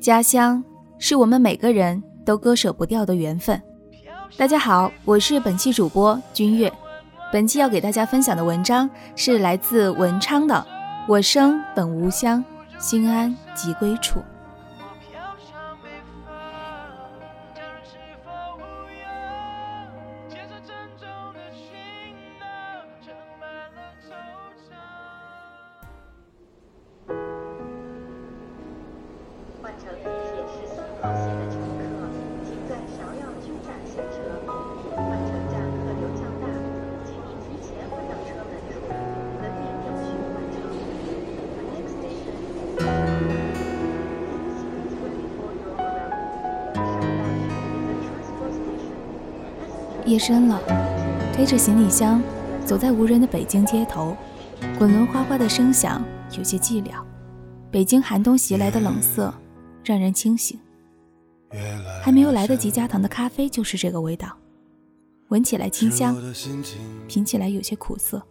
家乡是我们每个人都割舍不掉的缘分。大家好，我是本期主播君月。本期要给大家分享的文章是来自文昌的“我生本无乡，心安即归处”。夜深了，推着行李箱走在无人的北京街头，滚轮哗哗的声响有些寂寥。北京寒冬袭来的冷色让人清醒。还没有来得及加糖的咖啡就是这个味道，闻起来清香，品起来有些苦涩。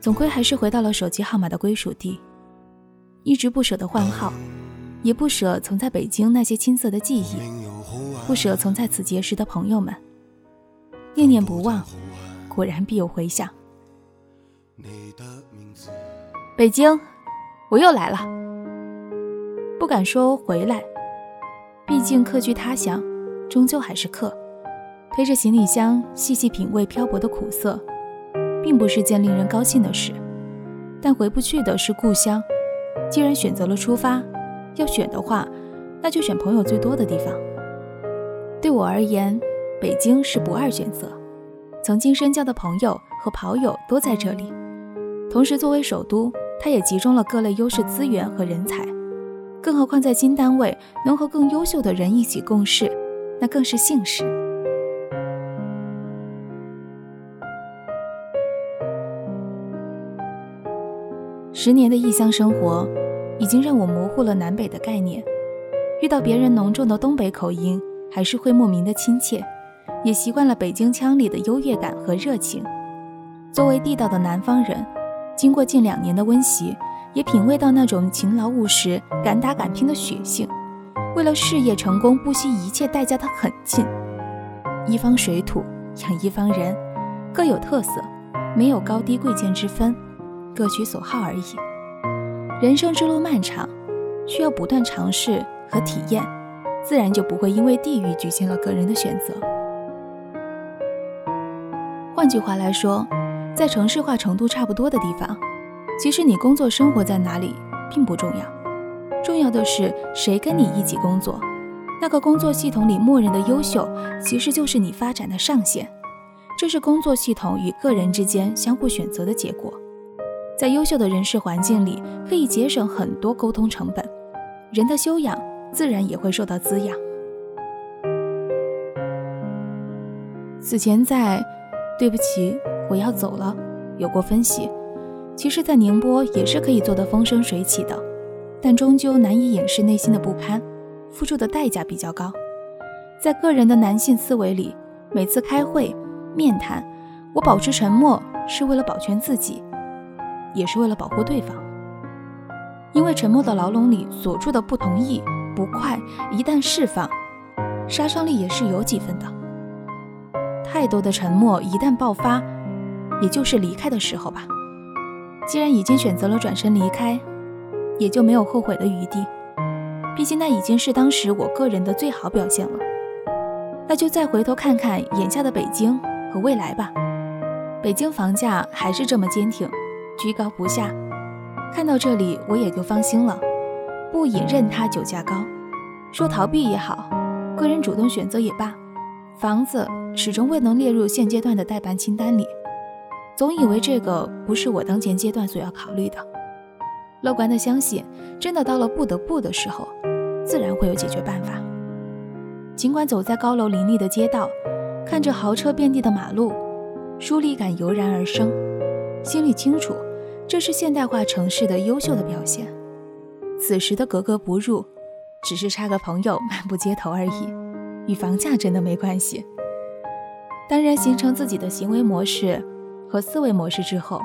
总归还是回到了手机号码的归属地，一直不舍得换号，也不舍曾在北京那些青涩的记忆。不舍曾在此结识的朋友们，念念不忘，果然必有回响。北京，我又来了。不敢说回来，毕竟客居他乡，终究还是客。推着行李箱，细细品味漂泊的苦涩，并不是件令人高兴的事。但回不去的是故乡。既然选择了出发，要选的话，那就选朋友最多的地方。对我而言，北京是不二选择。曾经深交的朋友和跑友都在这里，同时作为首都，它也集中了各类优势资源和人才。更何况在新单位能和更优秀的人一起共事，那更是幸事。十年的异乡生活，已经让我模糊了南北的概念。遇到别人浓重的东北口音。还是会莫名的亲切，也习惯了北京腔里的优越感和热情。作为地道的南方人，经过近两年的温习，也品味到那种勤劳务实、敢打敢拼的血性，为了事业成功不惜一切代价的狠劲。一方水土养一方人，各有特色，没有高低贵贱之分，各取所好而已。人生之路漫长，需要不断尝试和体验。自然就不会因为地域局限了个人的选择。换句话来说，在城市化程度差不多的地方，其实你工作生活在哪里并不重要，重要的是谁跟你一起工作。那个工作系统里默认的优秀，其实就是你发展的上限。这是工作系统与个人之间相互选择的结果。在优秀的人事环境里，可以节省很多沟通成本。人的修养。自然也会受到滋养。此前在“对不起，我要走了”有过分析，其实，在宁波也是可以做得风生水起的，但终究难以掩饰内心的不堪，付出的代价比较高。在个人的男性思维里，每次开会、面谈，我保持沉默是为了保全自己，也是为了保护对方，因为沉默的牢笼里锁住的不同意。不快，一旦释放，杀伤力也是有几分的。太多的沉默一旦爆发，也就是离开的时候吧。既然已经选择了转身离开，也就没有后悔的余地。毕竟那已经是当时我个人的最好表现了。那就再回头看看眼下的北京和未来吧。北京房价还是这么坚挺，居高不下。看到这里，我也就放心了。不隐任他酒价高，说逃避也好，个人主动选择也罢，房子始终未能列入现阶段的待办清单里。总以为这个不是我当前阶段所要考虑的，乐观的相信，真的到了不得不的时候，自然会有解决办法。尽管走在高楼林立的街道，看着豪车遍地的马路，疏离感油然而生，心里清楚，这是现代化城市的优秀的表现。此时的格格不入，只是差个朋友漫步街头而已，与房价真的没关系。当然，形成自己的行为模式和思维模式之后，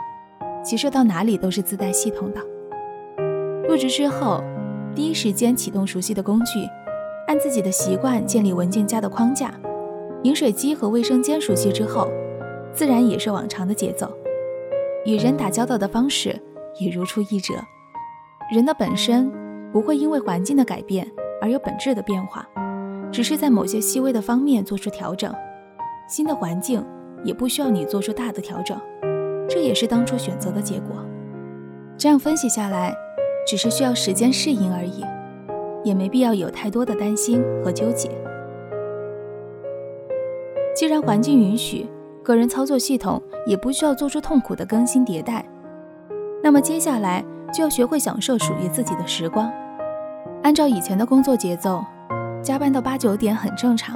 其实到哪里都是自带系统的。入职之后，第一时间启动熟悉的工具，按自己的习惯建立文件夹的框架。饮水机和卫生间熟悉之后，自然也是往常的节奏。与人打交道的方式也如出一辙。人的本身不会因为环境的改变而有本质的变化，只是在某些细微的方面做出调整。新的环境也不需要你做出大的调整，这也是当初选择的结果。这样分析下来，只是需要时间适应而已，也没必要有太多的担心和纠结。既然环境允许，个人操作系统也不需要做出痛苦的更新迭代，那么接下来就要学会享受属于自己的时光。按照以前的工作节奏，加班到八九点很正常，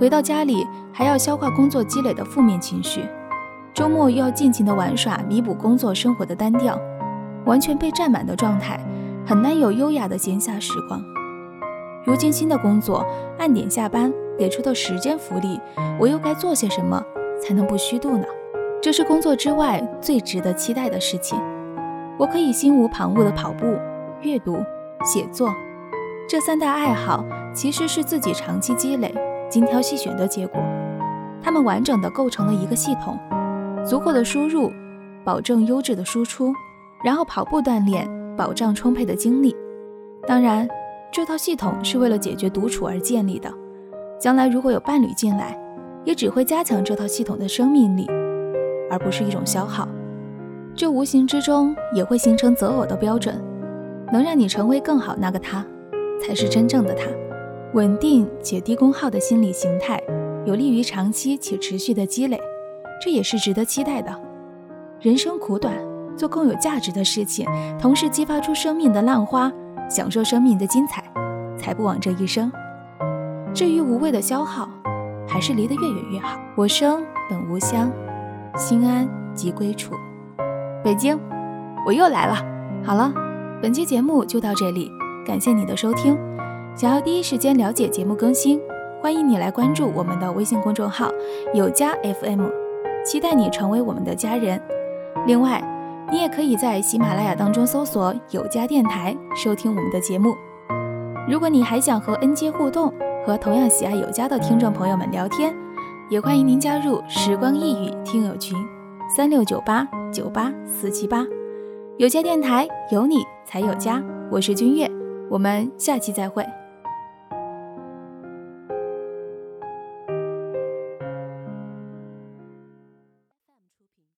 回到家里还要消化工作积累的负面情绪，周末又要尽情的玩耍，弥补工作生活的单调，完全被占满的状态，很难有优雅的闲暇时光。如今新的工作按点下班。给出的时间福利，我又该做些什么才能不虚度呢？这是工作之外最值得期待的事情。我可以心无旁骛的跑步、阅读、写作，这三大爱好其实是自己长期积累、精挑细选的结果。它们完整的构成了一个系统，足够的输入，保证优质的输出，然后跑步锻炼，保障充沛的精力。当然，这套系统是为了解决独处而建立的。将来如果有伴侣进来，也只会加强这套系统的生命力，而不是一种消耗。这无形之中也会形成择偶的标准，能让你成为更好那个他，才是真正的他。稳定且低功耗的心理形态，有利于长期且持续的积累，这也是值得期待的。人生苦短，做更有价值的事情，同时激发出生命的浪花，享受生命的精彩，才不枉这一生。至于无谓的消耗，还是离得越远越好。我生本无乡，心安即归处。北京，我又来了。好了，本期节目就到这里，感谢你的收听。想要第一时间了解节目更新，欢迎你来关注我们的微信公众号“有家 FM”，期待你成为我们的家人。另外，你也可以在喜马拉雅当中搜索“有家电台”收听我们的节目。如果你还想和恩杰互动，和同样喜爱有家的听众朋友们聊天，也欢迎您加入时光一语听友群，三六九八九八四七八。有家电台有你才有家，我是君越，我们下期再会。